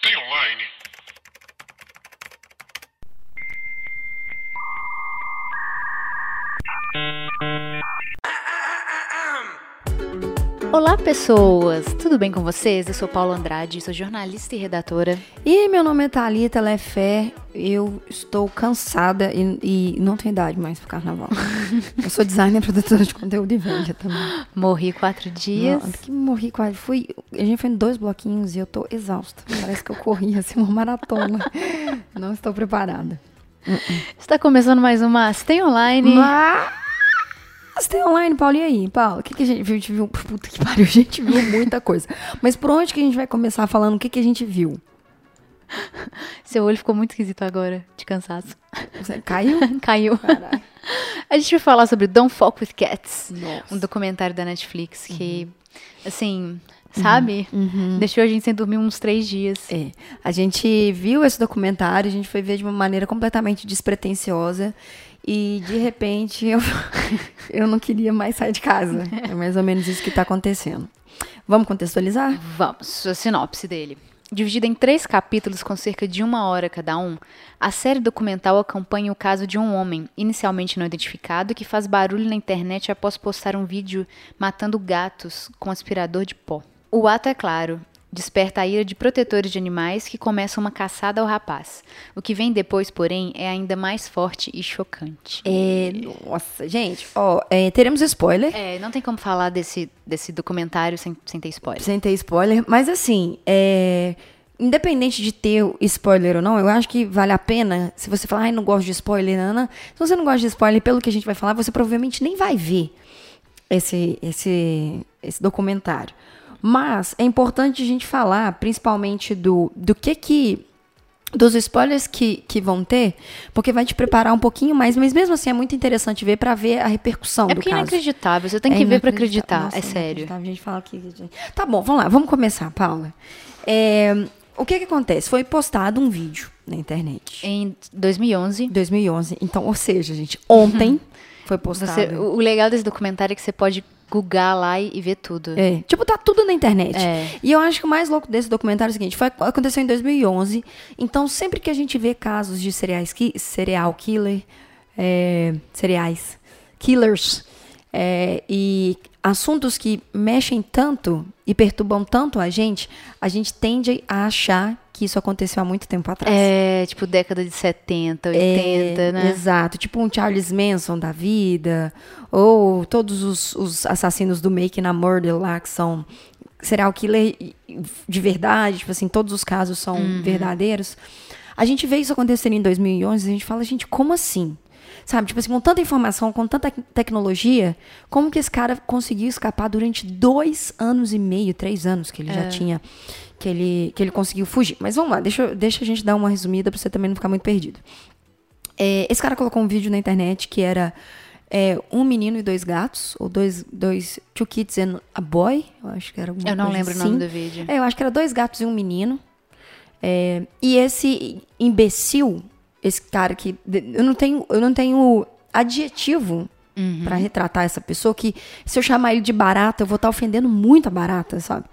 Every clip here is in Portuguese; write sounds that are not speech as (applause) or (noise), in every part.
Tem online? Olá, pessoas! Tudo bem com vocês? Eu sou Paula Andrade, sou jornalista e redatora. E meu nome é Thalita Lefé. Eu estou cansada e, e não tenho idade mais pro carnaval. (laughs) eu sou designer, produtora de conteúdo e venda também. Morri quatro dias. Não, que morri quase. Fui, a gente foi em dois bloquinhos e eu tô exausta. Parece que eu corri (laughs) assim uma maratona. não estou preparada. Está começando mais uma Stay Online. Mas tem online, Paulo, e aí? Paulo, o que, que a gente viu? A gente viu. (laughs) Puta que pariu, a gente viu muita coisa. Mas por onde que a gente vai começar falando o que, que a gente viu? (laughs) Seu olho ficou muito esquisito agora, de cansaço. Você caiu? (laughs) Caiu. A gente vai falar sobre Don't Fuck With Cats, Nossa. um documentário da Netflix que, assim, sabe? Deixou a gente sem dormir uns três dias. É, a gente viu esse documentário, a gente foi ver de uma maneira completamente despretensiosa e de repente eu, (laughs) eu não queria mais sair de casa. É mais ou menos isso que está acontecendo. Vamos contextualizar? Vamos, a sinopse dele. Dividida em três capítulos com cerca de uma hora cada um, a série documental acompanha o caso de um homem, inicialmente não identificado, que faz barulho na internet após postar um vídeo matando gatos com aspirador de pó. O ato é claro, desperta a ira de protetores de animais que começam uma caçada ao rapaz. O que vem depois, porém, é ainda mais forte e chocante. É, nossa, gente, ó, é, teremos spoiler. É, não tem como falar desse, desse documentário sem, sem ter spoiler. Sem ter spoiler, mas assim, é, independente de ter spoiler ou não, eu acho que vale a pena, se você falar, ai, não gosto de spoiler, Ana, se você não gosta de spoiler, pelo que a gente vai falar, você provavelmente nem vai ver esse, esse, esse documentário. Mas é importante a gente falar, principalmente do, do que que dos spoilers que, que vão ter, porque vai te preparar um pouquinho mais, mas mesmo assim é muito interessante ver pra ver a repercussão É do é caso. inacreditável, você tem É que ver inacreditável. acreditar, Nossa, é sério. inacreditável. A gente fala aqui. Tá bom, vamos lá, vamos começar, Paula. É, o que que acontece? Foi postado um vídeo na internet. Em 2011, Em 2011. Então, ou seja, gente, ontem foi postado. você, o legal desse documentário é que você pode googar lá e, e ver tudo. É, tipo, tá tudo na internet. É. E eu acho que o mais louco desse documentário é o seguinte, foi, aconteceu em 2011, então sempre que a gente vê casos de cereais, ki- serial killer, é, cereais, killers, é, e assuntos que mexem tanto e perturbam tanto a gente, a gente tende a achar que isso aconteceu há muito tempo atrás. É, tipo, década de 70, 80, É, né? Exato, tipo um Charles Manson da vida, ou todos os, os assassinos do Making a Murder lá, que são serial killer de verdade, tipo assim, todos os casos são Uhum. verdadeiros. A gente vê isso acontecer em 2011 e a gente fala, gente, como assim? Sabe, tipo assim, com tanta informação, com tanta tecnologia, como que esse cara conseguiu escapar durante dois anos e meio, três anos que ele É. já tinha, que ele, que ele conseguiu fugir. Mas vamos lá, deixa, deixa a gente dar uma resumida pra você também não ficar muito perdido. É, esse cara colocou um vídeo na internet que era é, um menino e dois gatos, ou dois, dois two kids and a boy, eu acho que era alguma Eu não lembro o assim. nome do vídeo. É, eu acho que era dois gatos e um menino. É, e esse imbecil, esse cara que eu não tenho, eu não tenho adjetivo Uhum. pra retratar essa pessoa que se eu chamar ele de barata, eu vou estar ofendendo muito a barata, sabe?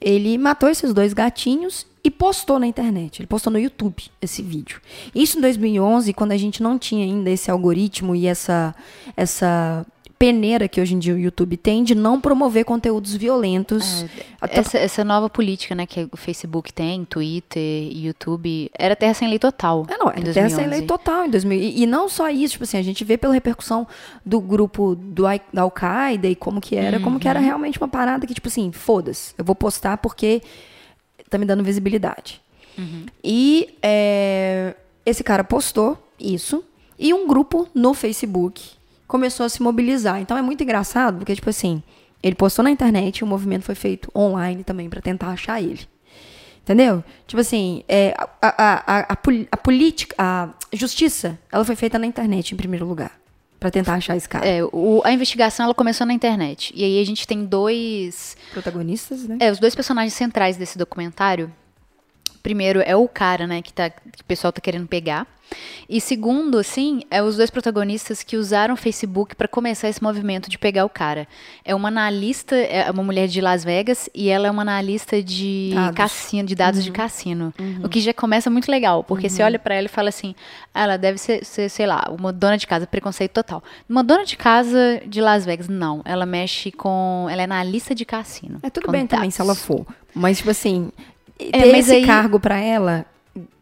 Ele matou esses dois gatinhos e postou na internet. Ele postou no YouTube esse vídeo. Isso em 2011, quando a gente não tinha ainda esse algoritmo e essa essa peneira que hoje em dia o YouTube tem de não promover conteúdos violentos. Até Essa, essa nova política, né, que o Facebook tem, Twitter, YouTube, era terra sem lei total. É, não, era terra sem 2011. lei total em 2000. E, e não só isso, tipo assim, a gente vê pela repercussão do grupo do, da Al-Qaeda e como que era, como que Uhum. era realmente uma parada que, tipo assim, foda-se, eu vou postar porque tá me dando visibilidade. Uhum. E é, esse cara postou isso e um grupo no Facebook começou a se mobilizar. Então é muito engraçado, porque, tipo assim, ele postou na internet e o movimento foi feito online também pra tentar achar ele. Entendeu? Tipo assim, é, a, a, a, a política, a justiça, ela foi feita na internet em primeiro lugar. Pra tentar achar esse cara. É, o- a investigação ela começou na internet. E aí a gente tem dois. Protagonistas, né? É, os dois personagens centrais desse documentário Primeiro é o cara, né, que, tá, que o pessoal tá querendo pegar. E segundo, assim, é os dois protagonistas que usaram o Facebook para começar esse movimento de pegar o cara. É uma analista, é uma mulher de Las Vegas e ela é uma analista de Dados. cassino, de dados de cassino. O que já começa muito legal, porque você olha para ela e fala assim: "Ah, ela deve ser, ser, sei lá, uma dona de casa, preconceito total. Uma dona de casa de Las Vegas, não. Ela mexe com. Ela é analista de cassino. É tudo bem também dados. se ela for. Mas, tipo assim, ter É, esse aí- cargo pra ela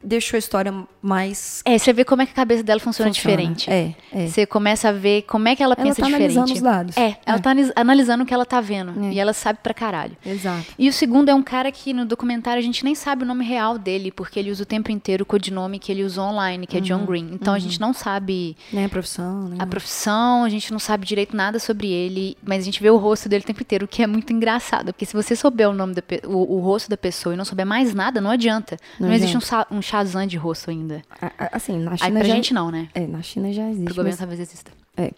deixou a história mais. É, você vê como é que a cabeça dela funciona, Funciona. diferente. É, é. Você começa a ver como é que ela Ela pensa tá diferente. analisando os dados. É, ela É. tá analisando o que ela tá vendo. É. E ela sabe pra caralho. Exato. E o segundo é um cara que no documentário a gente nem sabe o nome real dele, porque ele usa o tempo inteiro o codinome que ele usou online, que é Uhum. John Green. Então a gente não sabe Né, a profissão, né? a profissão, a gente não sabe direito nada sobre ele, mas a gente vê o rosto dele o tempo inteiro, o que é muito engraçado. Porque se você souber o nome da o, o rosto da pessoa e não souber mais nada, não adianta. Não, Não existe um, um Shazam de rosto ainda. Assim, na Aí China pra já. gente não, né? É, na China já Pro existe. governo Mas, talvez exista. é.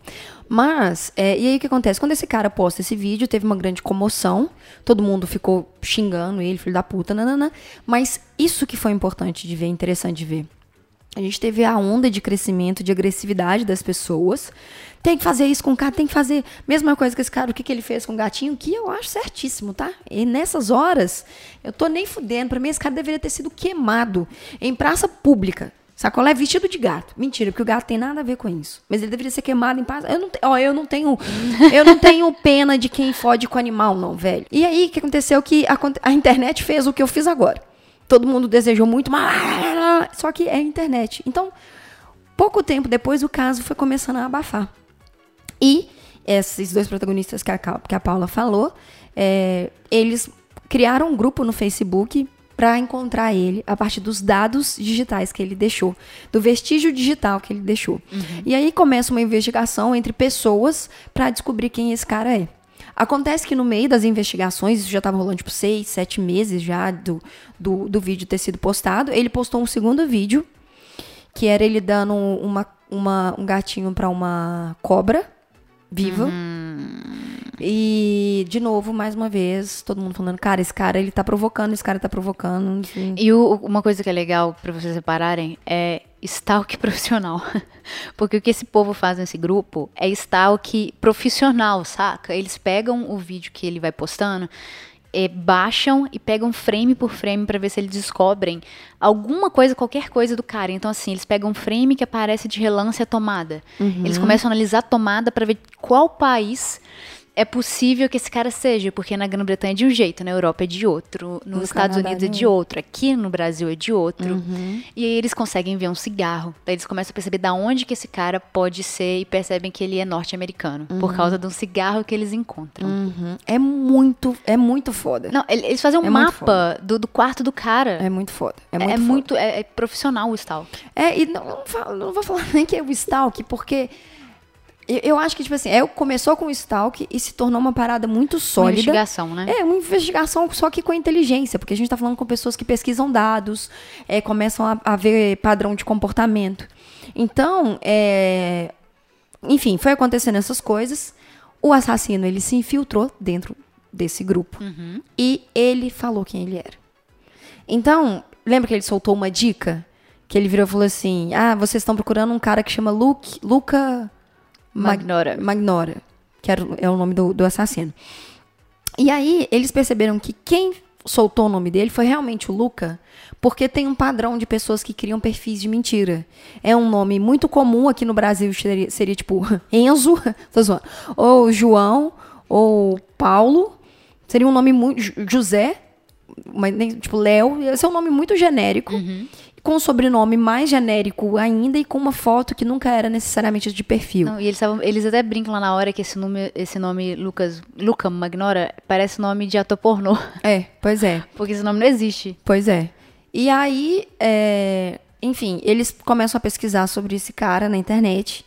mas é, e aí o que acontece? Quando esse cara posta esse vídeo, teve uma grande comoção. Todo mundo ficou xingando ele, filho da puta, nananã. Mas isso que foi importante de ver, interessante de ver. A gente teve a onda de crescimento, de agressividade das pessoas. Tem que fazer isso com o cara, tem que fazer. Mesma coisa que esse cara, o que, que ele fez com o gatinho, que eu acho certíssimo, tá? E nessas horas, eu tô nem fudendo. Pra mim, esse cara deveria ter sido queimado em praça pública. Sacolé vestido de gato. Mentira, porque o gato tem nada a ver com isso. Mas ele deveria ser queimado em praça. Eu não, te- ó, eu não tenho. (laughs) Eu não tenho pena de quem fode com animal, não, velho. E aí, o que aconteceu? Que a, a internet fez o que eu fiz agora. Todo mundo desejou muito, mas. Só que é internet. Então, pouco tempo depois, o caso foi começando a abafar. E esses dois protagonistas que a, que a Paula falou, é, eles criaram um grupo no Facebook para encontrar ele a partir dos dados digitais que ele deixou, do vestígio digital que ele deixou. E aí começa uma investigação entre pessoas para descobrir quem esse cara é. Acontece que no meio das investigações, isso já estava rolando tipo seis, sete meses já do, do, do vídeo ter sido postado, ele postou um segundo vídeo que era ele dando uma, uma, um gatinho pra uma cobra viva. E, de novo, mais uma vez, todo mundo falando, cara, esse cara, ele tá provocando, esse cara tá provocando. enfim. E o- uma coisa que é legal pra vocês repararem é stalk (laughs) profissional. Porque o que esse povo faz nesse grupo é stalk profissional, saca? Eles pegam o vídeo que ele vai postando, eh, baixam e pegam frame por frame pra ver se eles descobrem alguma coisa, qualquer coisa do cara. Então, assim, eles pegam um frame que aparece de relance a tomada. Eles começam a analisar a tomada pra ver qual país é possível que esse cara seja, porque na Grã-Bretanha é de um jeito, na Europa é de outro, nos No Estados Canadá Unidos é de de outro, aqui no Brasil é de outro. E aí eles conseguem ver um cigarro. Daí eles começam a perceber da onde que esse cara pode ser e percebem que ele é norte-americano, por causa de um cigarro que eles encontram. Uhum. É muito, é muito foda. Não, ele- eles fazem um É mapa do, do quarto do cara. É muito foda. É É, muito é foda. muito, é, é profissional o stalk. É, e não, não, não vou falar (laughs) nem que é o stalk, porque eu, acho que, tipo assim, é, começou com o stalk e se tornou uma parada muito Uma sólida. investigação, né? É, uma investigação só que com inteligência, porque a gente está falando com pessoas que pesquisam dados, é, começam a, a ver padrão de comportamento. Então, é, enfim, foi acontecendo essas coisas. O assassino, ele se infiltrou dentro desse grupo. E ele falou quem ele era. Então, lembra que ele soltou uma dica? Que ele virou e falou assim: Ah, vocês estão procurando um cara que chama Luke, Luca Magnora. Magnora, que era, é o nome do, do assassino. E aí, eles perceberam que quem soltou o nome dele foi realmente o Luca, porque tem um padrão de pessoas que criam perfis de mentira. É um nome muito comum aqui no Brasil, seria, seria tipo (laughs) Enzo, (laughs) tô zoando, ou João, ou Paulo. Seria um nome muito. José, mas nem, tipo Léo. Esse é um nome muito genérico. Com um sobrenome mais genérico ainda e com uma foto que nunca era necessariamente de perfil. Não, e eles, tavam- eles até brincam lá na hora que esse nome, esse nome Lucas, Luca Magnora parece nome de ator pornô. É, pois é. (laughs) Porque esse nome não existe. Pois é. E aí, é, enfim, eles começam a pesquisar sobre esse cara na internet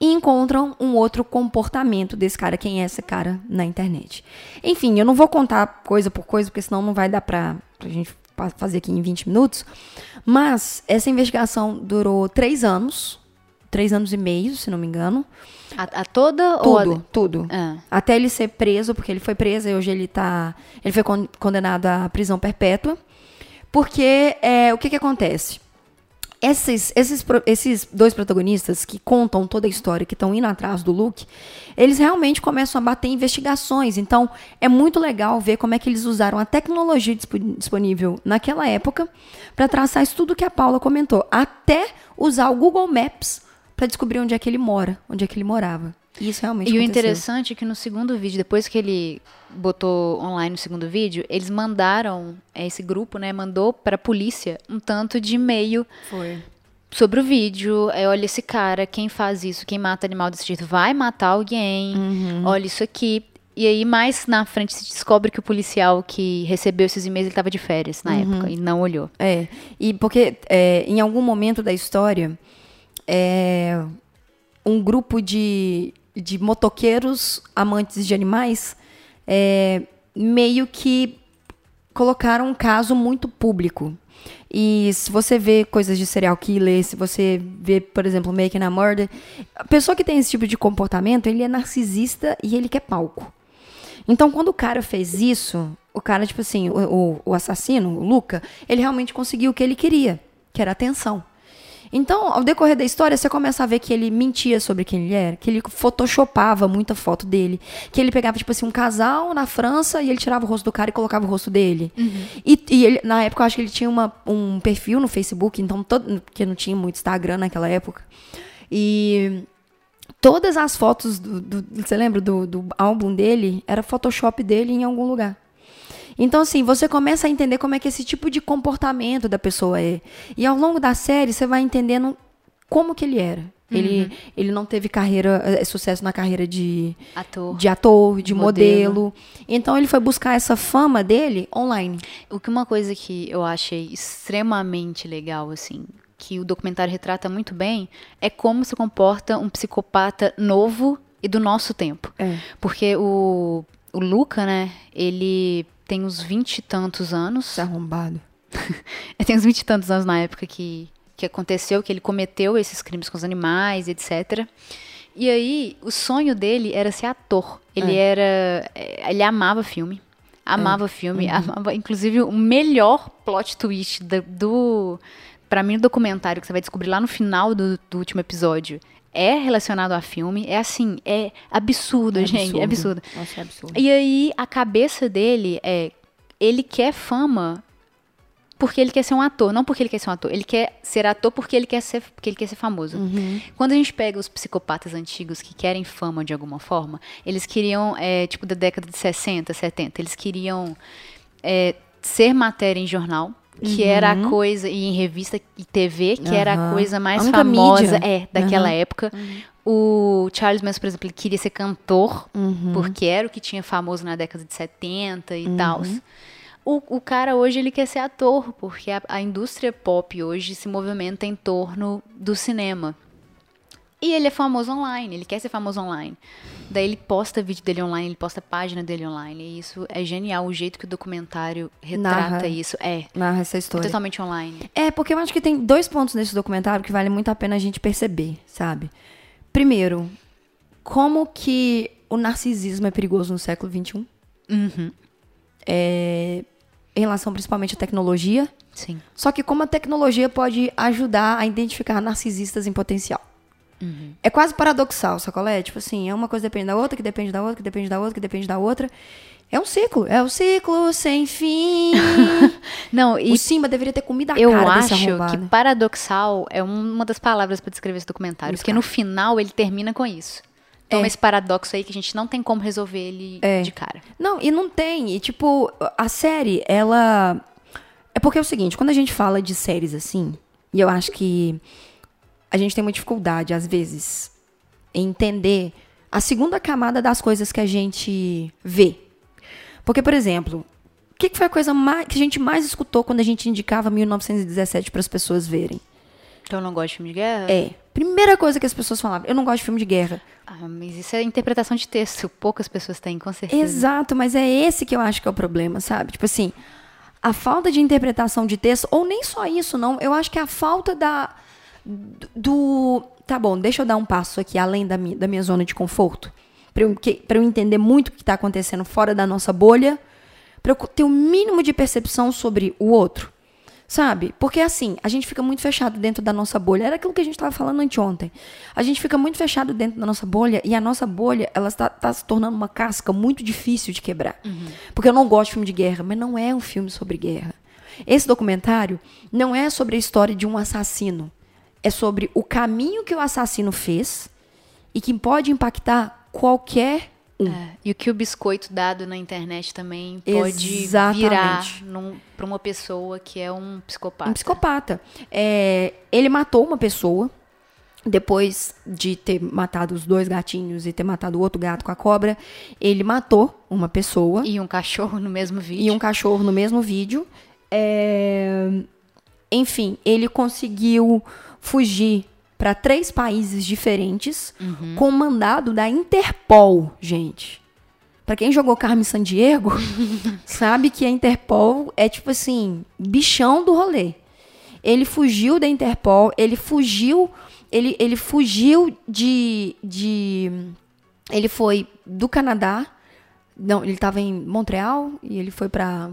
e encontram um outro comportamento desse cara, quem é esse cara na internet. Enfim, eu não vou contar coisa por coisa, porque senão não vai dar pra, pra gente fazer aqui em 20 minutos. Mas essa investigação durou três anos, três anos e meio, se não me engano. A, a toda ou a... Tudo, tudo. Ah. Até ele ser preso, porque ele foi preso e hoje ele tá. Ele foi con- condenado à prisão perpétua Porque é, o que, que acontece? Esses, esses, esses dois protagonistas que contam toda a história, que estão indo atrás do Luke, eles realmente começam a bater investigações. Então, é muito legal ver como é que eles usaram a tecnologia dispo- disponível naquela época para traçar isso tudo que a Paula comentou. Até usar o Google Maps para descobrir onde é que ele mora, onde é que ele morava. Isso realmente E o aconteceu. interessante é que no segundo vídeo, depois que ele botou online o segundo vídeo, eles mandaram, é, esse grupo, né, mandou pra polícia um tanto de e-mail Foi. sobre o vídeo. É, olha esse cara, quem faz isso, quem mata animal desse jeito, vai matar alguém. Uhum. Olha isso aqui. E aí, mais na frente, se descobre que o policial que recebeu esses e-mails, ele tava de férias na Uhum. época e não olhou. É, e porque é, em algum momento da história, é, um grupo de, de motoqueiros amantes de animais é, meio que colocaram um caso muito público. E se você vê coisas de serial killer, se você vê, por exemplo, Making a Murder, a pessoa que tem esse tipo de comportamento, ele é narcisista e ele quer palco. Então, quando o cara fez isso, o cara, tipo assim, o, o- o assassino, o Luca, ele realmente conseguiu o que ele queria, que era atenção. Então, ao decorrer da história, você começa a ver que ele mentia sobre quem ele era, que ele photoshopava muita foto dele, que ele pegava, tipo assim, um casal na França e ele tirava o rosto do cara e colocava o rosto dele. E, e ele, na época, eu acho que ele tinha uma- um perfil no Facebook, então, todo, porque não tinha muito Instagram naquela época. E todas as fotos do, do- você lembra do, do álbum dele era Photoshop dele em algum lugar. Então, assim, você começa a entender como é que esse tipo de comportamento da pessoa é. E ao longo da série, você vai entendendo como que ele era. Ele, ele não teve carreira, eh, sucesso na carreira de, Ator. de ator, de Modelo. modelo. Então, ele foi buscar essa fama dele online. O que uma coisa que eu achei extremamente legal, assim, que o documentário retrata muito bem, é como se comporta um psicopata novo e do nosso tempo. É. Porque o, o Luca, né, ele tem uns vinte e tantos anos. Esse arrombado. Ele (laughs) tem uns vinte e tantos anos na época que, que aconteceu, que ele cometeu esses crimes com os animais, etc. E aí, o sonho dele era ser ator. Ele era. eh, Ele amava filme. Amava filme. Amava, inclusive, o melhor plot twist do. do para mim, o documentário que você vai descobrir lá no final do, do último episódio é relacionado a filme. É assim, é absurdo, gente. É absurdo. Nossa, é absurdo. E aí, a cabeça dele é. Ele quer fama porque ele quer ser um ator, não porque ele quer ser um ator. Ele quer ser ator porque ele quer ser, porque ele quer ser famoso. Quando a gente pega os psicopatas antigos que querem fama de alguma forma, eles queriam, é, tipo, da década de 60, 70, eles queriam é, ser matéria em jornal. Que era a coisa, e em revista e TV, que era a coisa mais A famosa mídia. é, daquela Aham. época. O Charles Manson, por exemplo, ele queria ser cantor, Uhum. porque era o que tinha famoso na década de 70 e tal. O, o cara hoje ele quer ser ator, porque a, a indústria pop hoje se movimenta em torno do cinema. E ele é famoso online, ele quer ser famoso online. Daí ele posta vídeo dele online, ele posta página dele online. E isso é genial, o jeito que o documentário retrata Narra. isso. É, Narra essa é história. totalmente online. É, porque eu acho que tem dois pontos nesse documentário que vale muito a pena a gente perceber, sabe? Primeiro, como que o narcisismo é perigoso no século XXI. Uhum. É, em relação principalmente à tecnologia. Sim. Só que como a tecnologia pode ajudar a identificar narcisistas em potencial. É quase paradoxal, sacolé? Tipo assim, é uma coisa depende da outra, que depende da outra, que depende da outra, que depende da outra. É um ciclo, é um ciclo sem fim. (laughs) Não, e o Simba deveria ter comido a eu cara desse acho que paradoxal é uma das palavras para descrever esse documentário. Porque no final ele termina com isso. Toma É. esse paradoxo aí que a gente não tem como resolver ele É. de cara. Não, e não tem. E, tipo, a série, ela. É porque é o seguinte, quando a gente fala de séries assim, e eu acho que a gente tem uma dificuldade, às vezes, em entender a segunda camada das coisas que a gente vê. Porque, por exemplo, o que que foi a coisa mais, que a gente mais escutou quando a gente indicava 1917 para as pessoas verem? Então eu não gosto de filme de guerra? É. Primeira coisa que as pessoas falavam, eu não gosto de filme de guerra. Ah, mas isso é interpretação de texto. Poucas pessoas têm, com certeza. Exato, mas é esse que eu acho que é o problema, sabe? Tipo assim, a falta de interpretação de texto, ou nem só isso, não. Eu acho que a falta da. Do. Tá bom, deixa eu dar um passo aqui além da minha, da minha zona de conforto. Pra eu, que- eu entender muito o que tá acontecendo fora da nossa bolha. Pra eu ter o mínimo de percepção sobre o outro. Sabe? Porque assim, a gente fica muito fechado dentro da nossa bolha. Era aquilo que a gente estava falando anteontem. A gente fica muito fechado dentro da nossa bolha e a nossa bolha, ela está, tá se tornando uma casca muito difícil de quebrar. Uhum. Porque eu não gosto de filme de guerra, mas não é um filme sobre guerra. Esse documentário não é sobre a história de um assassino. É sobre o caminho que o assassino fez e que pode impactar qualquer um. É, e o que o biscoito dado na internet também pode Exatamente. virar para uma pessoa que é um psicopata. Um psicopata. É, ele matou uma pessoa depois de ter matado os dois gatinhos e ter matado o outro gato com a cobra, ele matou uma pessoa. E um cachorro no mesmo vídeo. E um cachorro no mesmo vídeo. É... Enfim, ele conseguiu fugir para três países diferentes uhum. com mandado da Interpol, gente. Para quem jogou Carmen Sandiego, (laughs) sabe que a Interpol é tipo assim, bichão do rolê. Ele fugiu da Interpol, ele fugiu, ele, ele fugiu de, de ele foi do Canadá, não, ele estava em Montreal e ele foi para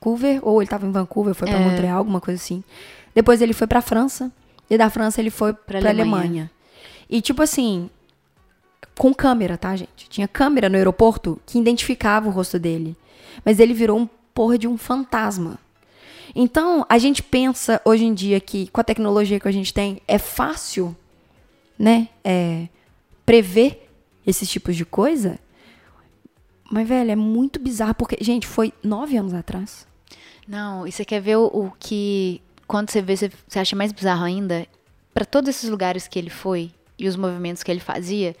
Vancouver, ou ele estava em Vancouver, foi para é. Montreal, alguma coisa assim. Depois ele foi para França. E da França ele foi pra, pra Alemanha. Alemanha. E tipo assim, com câmera, tá, gente? Tinha câmera no aeroporto que identificava o rosto dele. Mas ele virou um porra de um fantasma. Então, a gente pensa hoje em dia que com a tecnologia que a gente tem, é fácil, né? É, prever esses tipos de coisa. Mas, velho, é muito bizarro, porque, gente, foi nove anos atrás. Não, e você quer ver o, o que quando você vê, você, você acha mais bizarro ainda, para todos esses lugares que ele foi e os movimentos que ele fazia,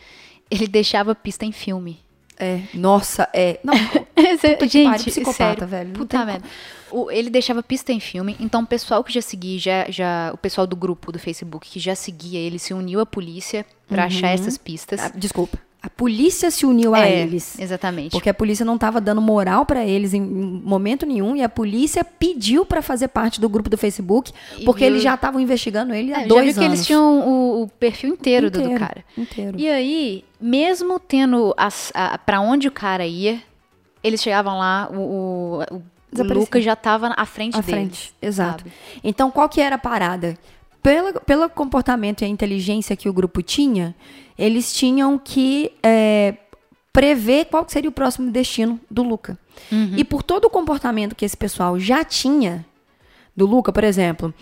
ele deixava pista em filme. É, nossa, é. Não, (laughs) puta gente, pare, psicopata, sério, velho. Puta merda. O, ele deixava pista em filme, então o pessoal que já seguia, já, já, o pessoal do grupo do Facebook que já seguia ele se uniu à polícia para uhum. achar essas pistas. Ah, desculpa. A polícia se uniu a é, eles. Exatamente. Porque a polícia não estava dando moral para eles em momento nenhum e a polícia pediu para fazer parte do grupo do Facebook porque viu... eles já estavam investigando ele há é, dois já anos. que eles tinham o, o perfil inteiro, inteiro, do, do, cara. Inteiro. E aí, mesmo tendo para onde o cara ia, eles chegavam lá, o, o, o Lucas já estava à frente à deles. Frente, exato. Sabe? Então, qual que era a parada? Pelo, pelo comportamento e a inteligência que o grupo tinha, eles tinham que é, prever qual seria o próximo destino do Luca. Uhum. E por todo o comportamento que esse pessoal já tinha do Luca, por exemplo,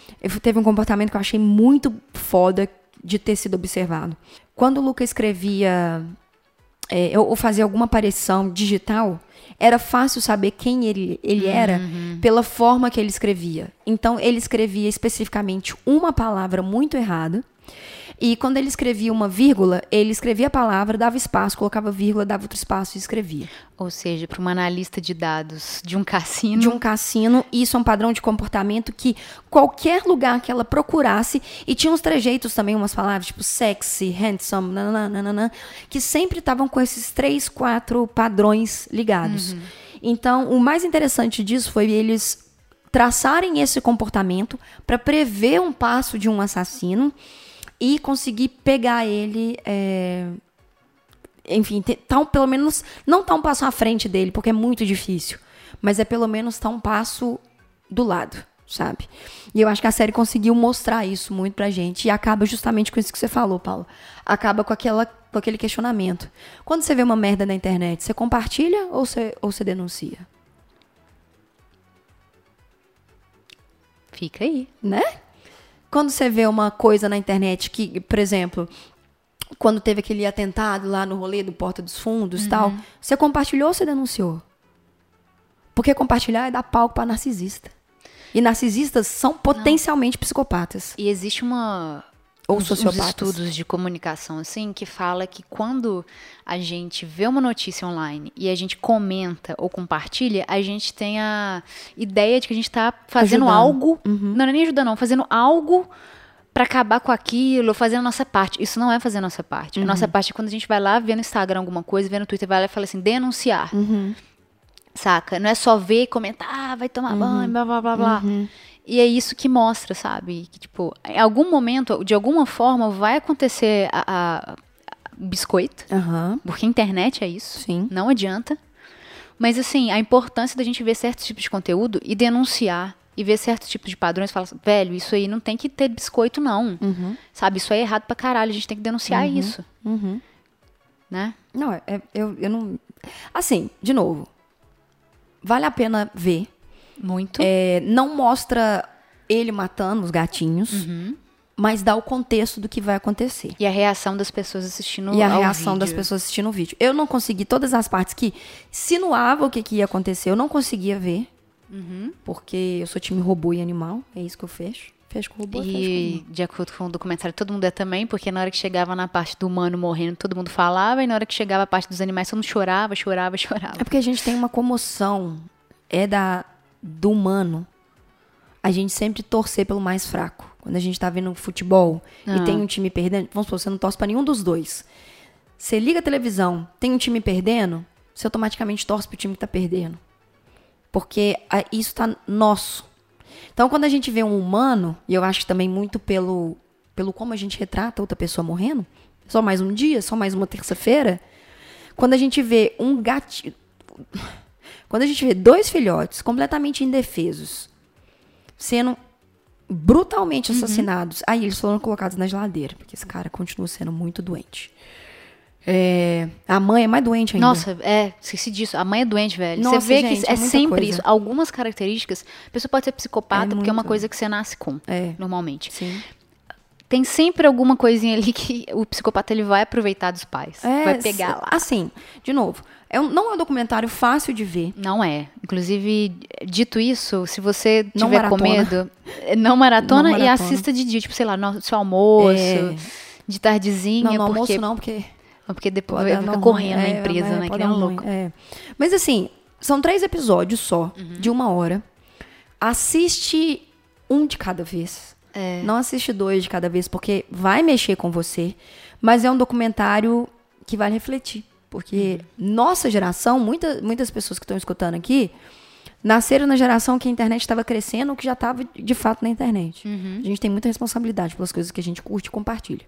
teve um comportamento que eu achei muito foda de ter sido observado. Quando o Luca escrevia é, ou fazia alguma aparição digital, era fácil saber quem ele, ele era uhum. pela forma que ele escrevia. Então, ele escrevia especificamente uma palavra muito errada e quando ele escrevia uma vírgula, ele escrevia a palavra, dava espaço, colocava vírgula, dava outro espaço e escrevia. Ou seja, para uma analista de dados de um (laughs) cassino. De um cassino, isso é um padrão de comportamento que qualquer lugar que ela procurasse, e tinha uns trejeitos também, umas palavras tipo sexy, handsome, nananana, que sempre estavam com esses três, quatro padrões ligados. Uhum. Então, o mais interessante disso foi eles traçarem esse comportamento para prever um passo de um assassino e conseguir pegar ele. É, enfim, tá, pelo menos não tá um passo à frente dele, porque é muito difícil, mas é pelo menos tá um passo do lado, sabe? E eu acho que a série conseguiu mostrar isso muito pra gente e acaba justamente com isso que você falou, Paulo. Acaba com aquela com aquele questionamento. Quando você vê uma merda na internet, você compartilha ou você, ou você denuncia? Fica aí. Né? Quando você vê uma coisa na internet que, por exemplo, quando teve aquele atentado lá no rolê do Porta dos Fundos uhum. tal, você compartilhou ou você denunciou? Porque compartilhar é dar palco para narcisista. E narcisistas são potencialmente Não. psicopatas. E existe uma ou uns, uns estudos de comunicação assim que fala que quando a gente vê uma notícia online e a gente comenta ou compartilha, a gente tem a ideia de que a gente está fazendo ajudando. algo, uhum. não é nem ajudando, não, fazendo algo para acabar com aquilo, fazendo a nossa parte. Isso não é fazer a nossa parte. Uhum. A nossa parte é quando a gente vai lá, vê no Instagram alguma coisa, vê no Twitter, vai lá e fala assim, denunciar. Uhum. Saca? Não é só ver e comentar, ah, vai tomar uhum. banho, blá, blá, blá, blá. Uhum. E é isso que mostra, sabe? Que, tipo, em algum momento, de alguma forma, vai acontecer a, a, a biscoito. Uhum. Porque a internet é isso. Sim. Não adianta. Mas, assim, a importância da gente ver certos tipos de conteúdo e denunciar. e vê certos tipos de padrões e fala assim, velho, isso aí não tem que ter biscoito, não. Sabe, isso aí é errado pra caralho, a gente tem que denunciar isso. Né? Não, é- é- eu, eu não. Assim, de novo. Vale a pena ver. Muito. É, não mostra ele matando os gatinhos, Uhum. mas dá o contexto do que vai acontecer. E a reação das pessoas assistindo E a reação das vídeo. pessoas assistindo o vídeo. Eu não consegui, todas as partes que sinuavam o que, que ia acontecer, eu não conseguia ver. Uhum. Porque eu sou time robô e animal. É isso que eu fecho. Fecho com robô, fecho com E de acordo com o documentário, todo mundo é também, porque na hora que chegava na parte do humano morrendo, todo mundo falava, e na hora que chegava a parte dos animais, todo mundo chorava, chorava, (laughs) chorava. É porque a gente tem uma comoção. É da do humano. A gente sempre torcer pelo mais fraco. Quando a gente tá vendo futebol Ah. e tem um time perdendo, vamos supor, você não torce pra nenhum dos dois. Você liga a televisão, tem um time perdendo, você automaticamente torce pro time que tá perdendo. Porque a- isso tá nosso. Então, quando a gente vê um humano, e eu acho que também muito pelo, pelo como a gente retrata outra pessoa morrendo, só mais um dia, só mais uma terça-feira, quando a gente vê um gatinho. Quando a gente vê dois filhotes completamente indefesos sendo brutalmente assassinados, aí eles foram colocados na geladeira, porque esse cara continua sendo muito doente. É, a mãe é mais doente ainda. Nossa, é, esqueci disso. A mãe é doente, velho. Nossa, você vê gente, que é é, sempre coisa. isso. Algumas características, a pessoa pode ser psicopata, É porque é uma coisa que você nasce com, É. normalmente. Sim. Tem sempre alguma coisinha ali que o psicopata ele vai aproveitar dos pais. É, vai pegar lá. Assim, de novo, é um- não é um documentário fácil de ver. Não é. Inclusive, dito isso, se você Não tiver com maratona. medo, é, não maratona, Não e maratona. assista de dia, tipo, sei lá, no seu almoço, É. de tardezinha, Não, no porque, almoço não, porque porque depois vai ficar correndo ruim. na É, empresa, vai- né? Que nem um dar ruim, louco. é. Mas assim, são três episódios só, Uhum. de uma hora. Assiste um de cada vez. É. Não assiste dois de cada vez, porque vai mexer com você. Mas é um documentário que vai refletir. Porque Uhum. nossa geração, muita, muitas pessoas que estão escutando aqui, nasceram na geração que a internet estava crescendo ou que já estava de fato na internet. Uhum. A gente tem muita responsabilidade pelas coisas que a gente curte e compartilha.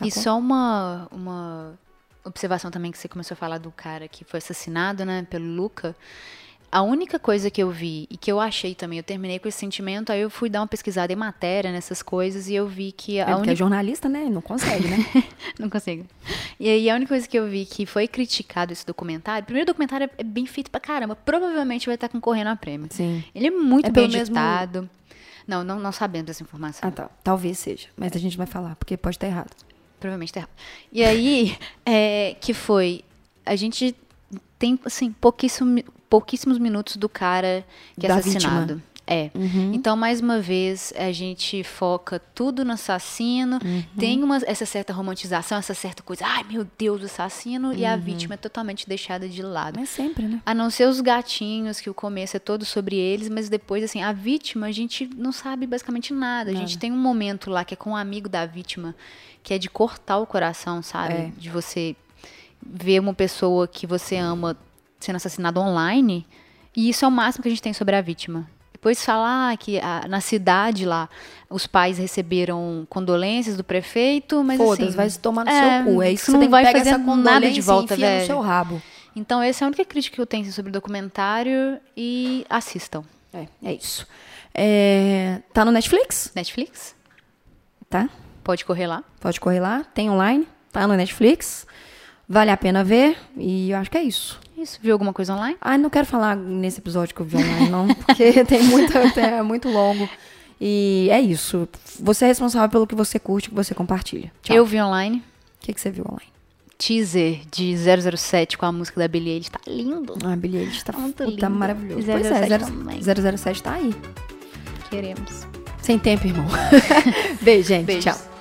E Sacou? só uma, uma observação também que você começou a falar do cara que foi assassinado, né, pelo Luca. A única coisa que eu vi e que eu achei também, eu terminei com esse sentimento, aí eu fui dar uma pesquisada em matéria nessas coisas e eu vi que É a porque é única jornalista, né? Não consegue, né? (laughs) Não consigo. E aí a única coisa que eu vi que foi criticado esse documentário, primeiro o documentário é bem feito pra caramba, provavelmente vai estar concorrendo a prêmio. Sim. Ele é muito É bem pelo mesmo- editado. Não, não, não sabemos dessa informação. Ah, tá. Talvez seja. Mas a gente vai falar, porque pode estar errado. Provavelmente tá errado. E aí, (laughs) é, que foi. A gente tem, assim, pouquíssimo, pouquíssimos minutos do cara que é Da assassinado. É. Uhum. Então, mais uma vez, a gente foca tudo no assassino. Uhum. Tem uma, essa certa romantização, essa certa coisa. Ai, meu Deus, o assassino. E Uhum. a vítima é totalmente deixada de lado. Mas sempre, né? A não ser os gatinhos, que o começo é todo sobre eles, mas depois, assim, a vítima, a gente não sabe basicamente nada. A gente tem um momento lá que é com um amigo da vítima, que é de cortar o coração, sabe? É. De você ver uma pessoa que você ama sendo assassinada online. E isso é o máximo que a gente tem sobre a vítima. Depois falar que a- na cidade lá os pais receberam condolências do prefeito, mas Foda-se, assim, vai se tomar no é, seu cu. É isso que você não tem que vai pegar fazer essa nada de volta, velho. no seu rabo. Então, essa é a única crítica que eu tenho sobre o documentário e assistam. É, é isso. É, tá no Netflix, Netflix? tá? Pode correr lá. Pode correr lá, tem online, tá no Netflix. Vale a pena ver e eu acho que é isso. Isso. Viu alguma coisa online? Ah, não quero falar nesse episódio que eu vi online, não, porque (laughs) tem muita, é muito longo. E é isso. Você é responsável pelo que você curte, que você compartilha. Tchau. Eu vi online. O que, que você viu online? Teaser de 007 com a música da Billie Eilish. Tá lindo. Ah, Billie Eilish tá, Muito tá maravilhoso. 007 pois é, também. 0, 007 tá aí. Queremos. Sem tempo, irmão. (laughs) Beijo, gente. Beijos. Tchau.